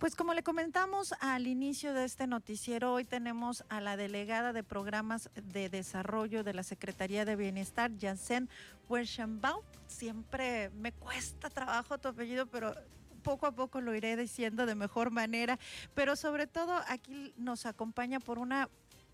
Pues como le comentamos al inicio de este noticiero, hoy tenemos a la delegada de programas de desarrollo de la Secretaría de Bienestar, Janssen Werschenbaum. Siempre me cuesta trabajo tu apellido, pero poco a poco lo iré diciendo de mejor manera, pero sobre todo aquí nos acompaña por una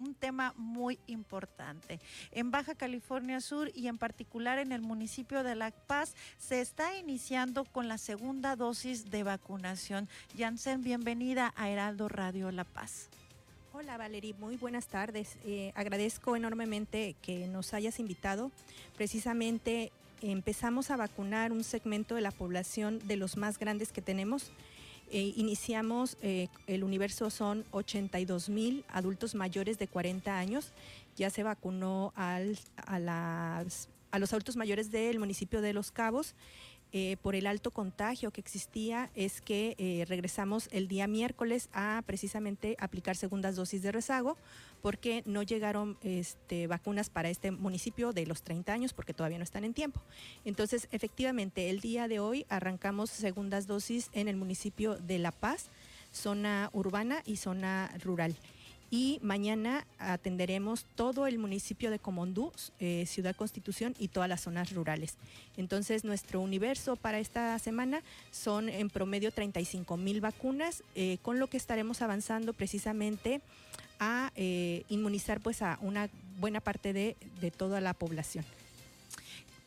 un tema muy importante. En Baja California Sur y en particular en el municipio de La Paz se está iniciando con la segunda dosis de vacunación. Janssen, bienvenida a Heraldo Radio La Paz. Hola Valerie, muy buenas tardes. Eh, agradezco enormemente que nos hayas invitado. Precisamente empezamos a vacunar un segmento de la población de los más grandes que tenemos eh, iniciamos, eh, el universo son 82 mil adultos mayores de 40 años. Ya se vacunó a los adultos mayores del municipio de Los Cabos eh, por el alto contagio que existía es que eh, regresamos el día miércoles a precisamente aplicar segundas dosis de rezago porque no llegaron este, vacunas para este municipio de los 30 años porque todavía no están en tiempo. Entonces, efectivamente, el día de hoy arrancamos segundas dosis en el municipio de La Paz, zona urbana y zona rural y mañana atenderemos todo el municipio de Comondú, eh, Ciudad Constitución y todas las zonas rurales. Entonces, nuestro universo para esta semana son en promedio 35 mil vacunas, eh, con lo que estaremos avanzando precisamente a eh, inmunizar pues a una buena parte de, de toda la población.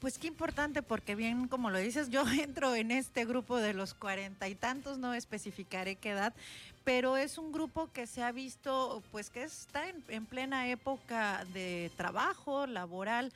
Pues qué importante, porque bien como lo dices, yo entro en este grupo de los cuarenta y tantos, no especificaré qué edad, pero es un grupo que se ha visto, pues que está en, en plena época de trabajo laboral.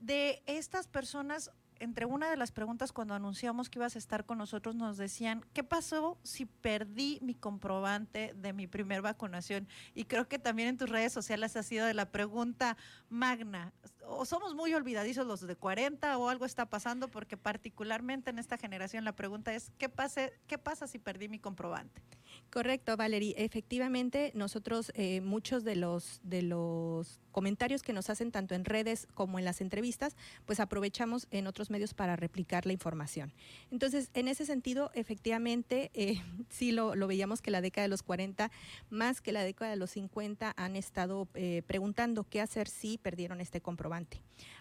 De estas personas, entre una de las preguntas cuando anunciamos que ibas a estar con nosotros nos decían, ¿qué pasó si perdí mi comprobante de mi primer vacunación? Y creo que también en tus redes sociales ha sido de la pregunta magna. O somos muy olvidadizos los de 40 o algo está pasando porque particularmente en esta generación la pregunta es, ¿qué, pase, qué pasa si perdí mi comprobante? Correcto, Valerie. Efectivamente, nosotros eh, muchos de los de los comentarios que nos hacen tanto en redes como en las entrevistas, pues aprovechamos en otros medios para replicar la información. Entonces, en ese sentido, efectivamente, eh, sí lo, lo, veíamos que la década de los 40, más que la década de los 50, han estado eh, preguntando qué hacer si perdieron este comprobante.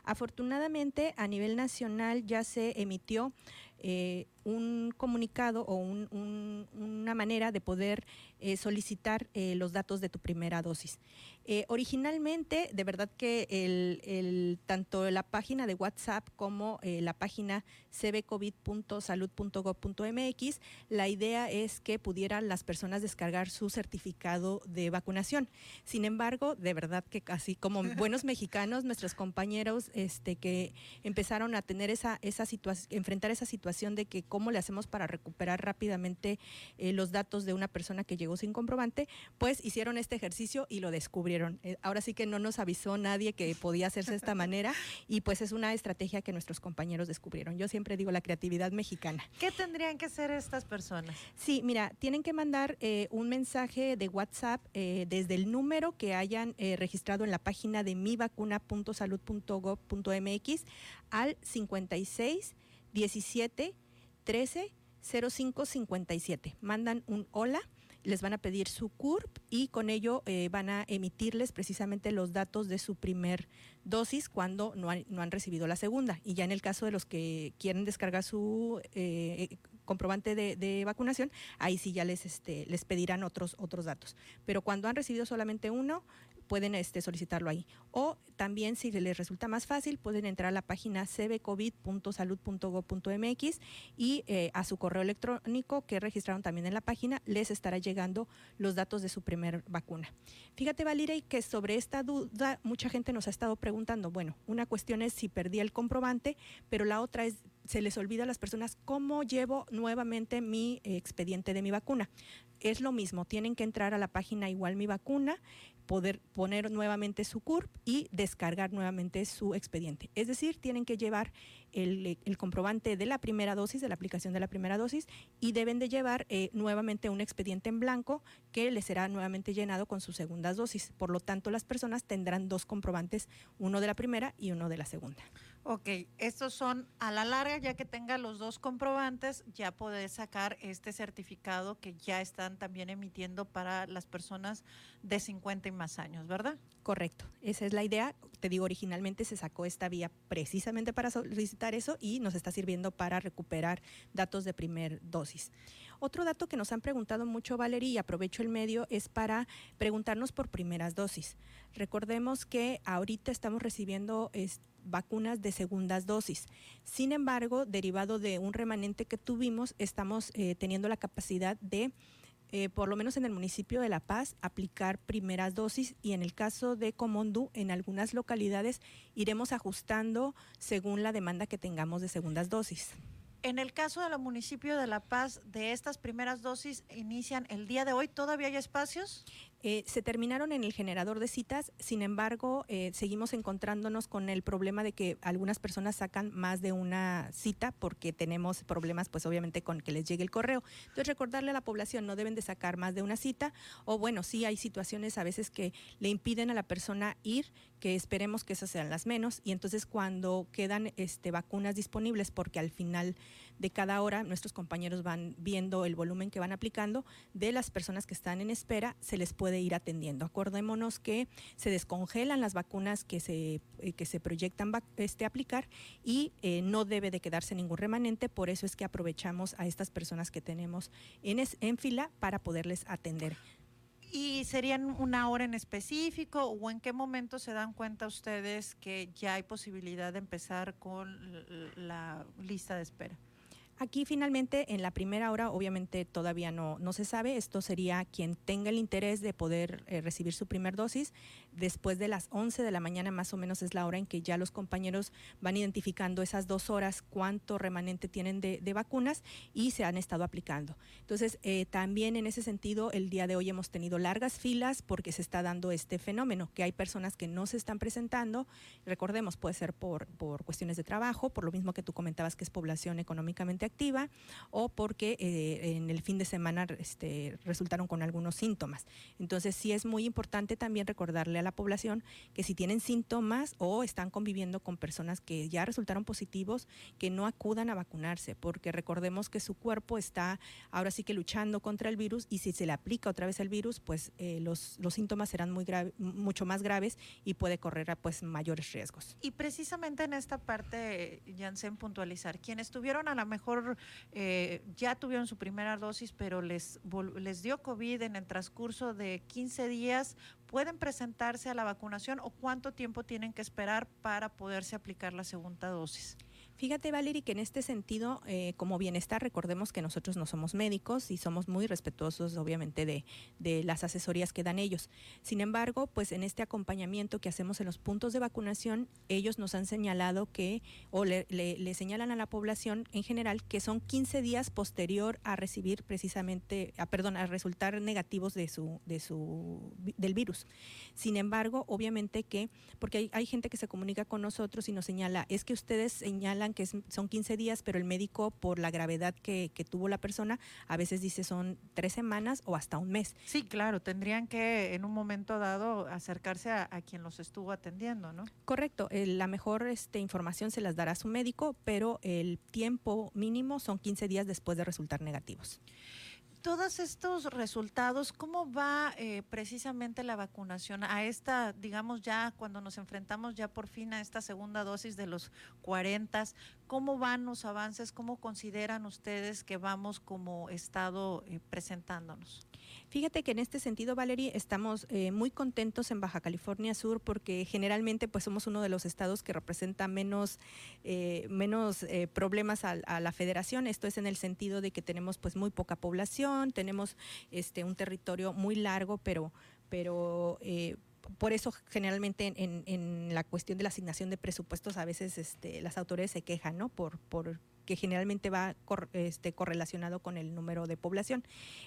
Afortunadamente, a nivel nacional ya se emitió eh, un comunicado o un, un, una manera de poder eh, solicitar eh, los datos de tu primera dosis. Originalmente, de verdad que el, el, tanto la página de WhatsApp como la página cbcovid.salud.gov.mx, la idea es que pudieran las personas descargar su certificado de vacunación. Sin embargo, de verdad que así como buenos mexicanos, nuestros compañeros este, que empezaron a tener esa, esa situación, enfrentar esa situación de que cómo le hacemos para recuperar rápidamente eh, los datos de una persona que llegó sin comprobante, pues hicieron este ejercicio y lo descubrieron. Eh, ahora sí que no nos avisó nadie que podía hacerse de esta manera y pues es una estrategia que nuestros compañeros descubrieron. Yo siempre digo la creatividad mexicana. ¿Qué tendrían que hacer estas personas? Sí, mira, tienen que mandar eh, un mensaje de WhatsApp desde el número que hayan registrado en la página de mivacuna.salud.gov.mx al 56 17 13 05 57. Mandan un hola les van a pedir su CURP y con ello eh, van a emitirles precisamente los datos de su primer dosis cuando no han, no han, recibido la segunda. Y ya en el caso de los que quieren descargar su eh, comprobante de, de, vacunación, ahí sí ya les, este, les pedirán otros, otros datos. Pero cuando han recibido solamente uno, pueden este, solicitarlo ahí. O también, si les resulta más fácil, pueden entrar a la página cbcovid.salud.gov.mx y eh, a su correo electrónico que registraron también en la página, les estará llegando los datos de su primer vacuna. Fíjate, Valirey, que sobre esta duda mucha gente nos ha estado preguntando, bueno, una cuestión es si perdí el comprobante, pero la otra es se les olvida a las personas cómo llevo nuevamente mi expediente de mi vacuna. Es lo mismo, tienen que entrar a la página igual mi vacuna, poder poner nuevamente su CURP y descargar nuevamente su expediente. Es decir, tienen que llevar el, comprobante de la primera dosis, de la aplicación de la primera dosis, y deben de llevar eh, nuevamente un expediente en blanco que les será nuevamente llenado con sus segundas dosis. Por lo tanto, las personas tendrán dos comprobantes, uno de la primera y uno de la segunda. Ok, estos son a la larga, ya que tenga los dos comprobantes, ya poder sacar este certificado que ya están también emitiendo para las personas de 50 y más años, ¿verdad? Correcto, esa es la idea. Te digo, originalmente se sacó esta vía precisamente para solicitar eso y nos está sirviendo para recuperar datos de primer dosis. Otro dato que nos han preguntado mucho, Valeria, y aprovecho el medio, es para preguntarnos por primeras dosis. Recordemos que ahorita estamos recibiendo vacunas de segundas dosis. Sin embargo, derivado de un remanente que tuvimos, estamos eh, teniendo la capacidad de eh, por lo menos en el municipio de La Paz, aplicar primeras dosis y en el caso de Comondú, en algunas localidades iremos ajustando según la demanda que tengamos de segundas dosis. En el caso del municipio de La Paz, de estas primeras dosis inician el día de hoy. ¿Todavía hay espacios? Eh, se terminaron en el generador de citas, sin embargo, eh, seguimos encontrándonos con el problema de que algunas personas sacan más de una cita porque tenemos problemas, pues obviamente, con que les llegue el correo. Entonces, recordarle a la población, no deben de sacar más de una cita, o bueno, sí hay situaciones a veces que le impiden a la persona ir, que esperemos que esas sean las menos, y entonces cuando quedan este, vacunas disponibles, porque al final de cada hora nuestros compañeros van viendo el volumen que van aplicando, de las personas que están en espera, se les puede ir atendiendo. Acordémonos que se descongelan las vacunas que se, eh, que se proyectan este, aplicar y eh, no debe de quedarse ningún remanente, por eso es que aprovechamos a estas personas que tenemos en, en fila para poderles atender. ¿Y serían una hora en específico o en qué momento se dan cuenta ustedes que ya hay posibilidad de empezar con la lista de espera? Aquí finalmente en la primera hora obviamente todavía no, no se sabe, esto sería quien tenga el interés de poder eh, recibir su primer dosis, después de las 11 de la mañana más o menos es la hora en que ya los compañeros van identificando esas dos horas cuánto remanente tienen de, vacunas y se han estado aplicando. Entonces eh, también en ese sentido el día de hoy hemos tenido largas filas porque se está dando este fenómeno, que hay personas que no se están presentando, recordemos puede ser por, por cuestiones de trabajo, por lo mismo que tú comentabas que es población económicamente activa o porque eh, en el fin de semana este, resultaron con algunos síntomas. Entonces sí es muy importante también recordarle a la población que si tienen síntomas o están conviviendo con personas que ya resultaron positivos, que no acudan a vacunarse, porque recordemos que su cuerpo está ahora sí que luchando contra el virus y si se le aplica otra vez el virus, pues eh, los, los síntomas serán muy grave, mucho más graves y puede correr a pues mayores riesgos. Y precisamente en esta parte, Janssen, puntualizar, quienes tuvieron a lo mejor eh, ya tuvieron su primera dosis, pero les, les dio COVID en el transcurso de 15 días, ¿pueden presentarse a la vacunación o cuánto tiempo tienen que esperar para poderse aplicar la segunda dosis? Fíjate, Valerie, que en este sentido, eh, como bienestar, recordemos que nosotros no somos médicos y somos muy respetuosos, obviamente, de, las asesorías que dan ellos. Sin embargo, pues en este acompañamiento que hacemos en los puntos de vacunación, ellos nos han señalado que, o le, señalan a la población en general, que son 15 días posterior a recibir precisamente, a, perdón, a resultar negativos de su, de su, del virus. Sin embargo, obviamente que, porque hay gente que se comunica con nosotros y nos señala, es que ustedes señalan que son 15 días, pero el médico, por la gravedad que, tuvo la persona, a veces dice son tres semanas o hasta un mes. Sí, claro, tendrían que en un momento dado acercarse a, quien los estuvo atendiendo, ¿no? Correcto, la mejor este, información se las dará su médico, pero el tiempo mínimo son 15 días después de resultar negativos todos estos resultados, ¿cómo va eh, precisamente la vacunación a esta, digamos ya cuando nos enfrentamos ya por fin a esta segunda dosis de los 40? ¿Cómo van los avances? ¿Cómo consideran ustedes que vamos como Estado eh, presentándonos? Fíjate que en este sentido, Valerie, estamos eh, muy contentos en Baja California Sur porque generalmente pues somos uno de los estados que representa menos, eh, menos problemas a, la federación. Esto es en el sentido de que tenemos pues muy poca población, tenemos este un territorio muy largo, pero, pero por eso generalmente en, en, la cuestión de la asignación de presupuestos a veces este, las autoridades se quejan, ¿no? Por, por que generalmente va este, correlacionado con el número de población.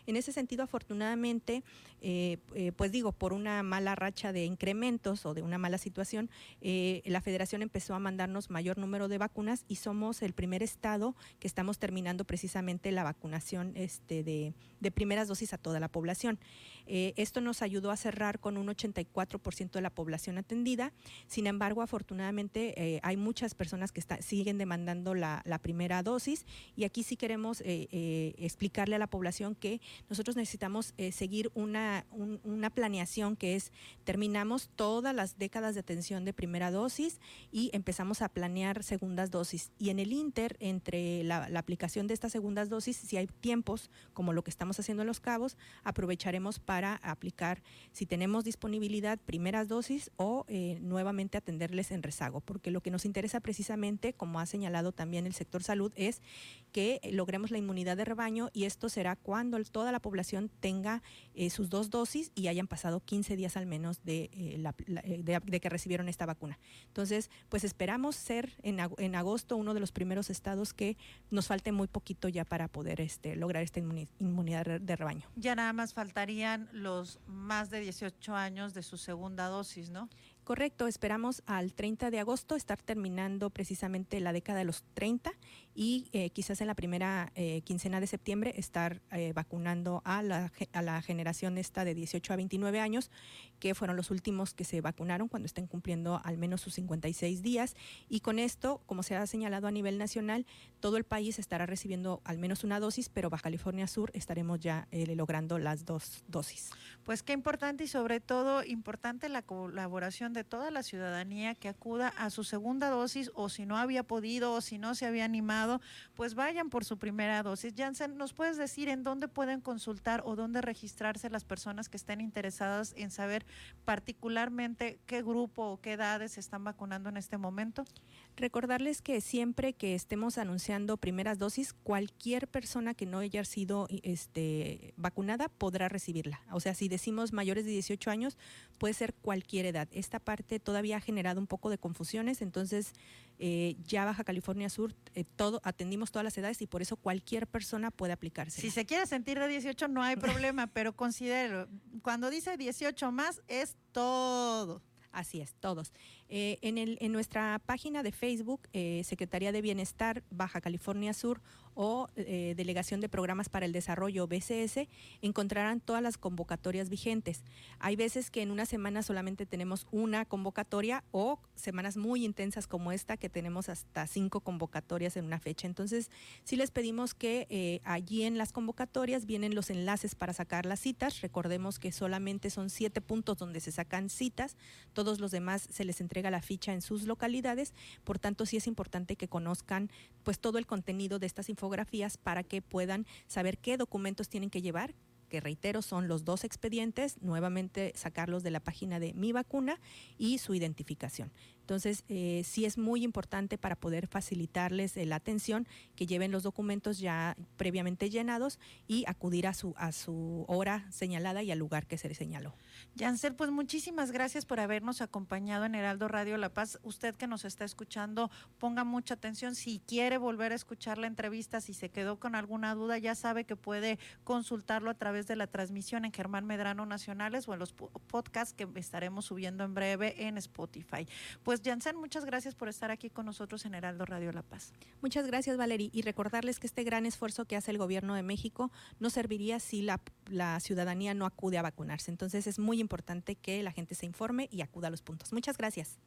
En ese sentido, afortunadamente, eh, eh, pues digo, por una mala racha de incrementos o de una mala situación, eh, la federación empezó a mandarnos mayor número de vacunas y somos el primer estado que estamos terminando precisamente la vacunación este, de, primeras dosis a toda la población. esto nos ayudó a cerrar con un 84% de la población atendida. Sin embargo, afortunadamente, hay muchas personas que siguen demandando la primera dosis y aquí sí queremos eh, eh, explicarle a la población que nosotros necesitamos eh, seguir una, una planeación que es terminamos todas las décadas de atención de primera dosis y empezamos a planear segundas dosis. Y en el Inter, entre la, aplicación de estas segundas dosis, si hay tiempos como lo que estamos haciendo en Los Cabos, aprovecharemos para aplicar, si tenemos disponibilidad, primeras dosis o nuevamente atenderles en rezago, porque lo que nos interesa precisamente, como ha señalado también el sector salud, es que logremos la inmunidad de rebaño y esto será cuando toda la población tenga eh, sus dos dosis y hayan pasado 15 días al menos de, eh, eh, de, que recibieron esta vacuna. Entonces, pues esperamos ser en, en, agosto uno de los primeros estados que nos falte muy poquito ya para poder este, lograr esta inmunidad de rebaño. Ya nada más faltarían los más de 18 años de su segunda dosis, ¿no? Correcto, esperamos al 30 de agosto estar terminando precisamente la década de los 30 y eh, quizás en la primera eh, quincena de septiembre estar eh, vacunando a la, a la generación esta de 18 a 29 años, que fueron los últimos que se vacunaron cuando estén cumpliendo al menos sus 56 días. Y con esto, como se ha señalado a nivel nacional, todo el país estará recibiendo al menos una dosis, pero Baja California Sur estaremos ya logrando las dos dosis. Pues qué importante y sobre todo importante la colaboración de toda la ciudadanía que acuda a su segunda dosis o si no había podido o si no se había animado, pues vayan por su primera dosis. Jansen, ¿nos puedes decir en dónde pueden consultar o dónde registrarse las personas que estén interesadas en saber particularmente qué grupo o qué edades están vacunando en este momento? Recordarles que siempre que estemos anunciando primeras dosis, cualquier persona que no haya sido este, vacunada podrá recibirla. O sea, si decimos mayores de 18 años, puede ser cualquier edad. Esta parte todavía ha generado un poco de confusiones, entonces eh, ya Baja California Sur, eh, todo, atendimos todas las edades y por eso cualquier persona puede aplicarse. Si se quiere sentir de 18 no hay problema, pero considero, cuando dice 18 más es todo. Así es, todos. Eh, en, nuestra página de Facebook, Secretaría de Bienestar Baja California Sur o eh, Delegación de Programas para el Desarrollo BCS encontrarán todas las convocatorias vigentes. Hay veces que en una semana solamente tenemos una convocatoria o semanas muy intensas como esta que tenemos hasta cinco convocatorias en una fecha. Entonces, sí les pedimos que eh, allí en las convocatorias vienen los enlaces para sacar las citas. Recordemos que solamente son siete puntos donde se sacan citas. Todos los demás se les entrega la ficha en sus localidades. Por tanto, sí es importante que conozcan pues todo el contenido de estas informaciones para que puedan saber qué documentos tienen que llevar, que reitero son los dos expedientes, nuevamente sacarlos de la página de mi vacuna y su identificación. Entonces, eh, sí es muy importante para poder facilitarles eh, la atención que lleven los documentos ya previamente llenados y acudir a su, a su hora señalada y al lugar que se le señaló. Yancel, pues muchísimas gracias por habernos acompañado en Heraldo Radio La Paz. Usted que nos está escuchando, ponga mucha atención. Si quiere volver a escuchar la entrevista, si se quedó con alguna duda, ya sabe que puede consultarlo a través de la transmisión en Germán Medrano Nacionales o en los podcasts que estaremos subiendo en breve en Spotify. Pues Jansen, muchas gracias por estar aquí con nosotros en Heraldo Radio La Paz. Muchas gracias, Valerie. Y recordarles que este gran esfuerzo que hace el gobierno de México no serviría si la, la ciudadanía no acude a vacunarse. Entonces es muy importante que la gente se informe y acuda a los puntos. Muchas gracias.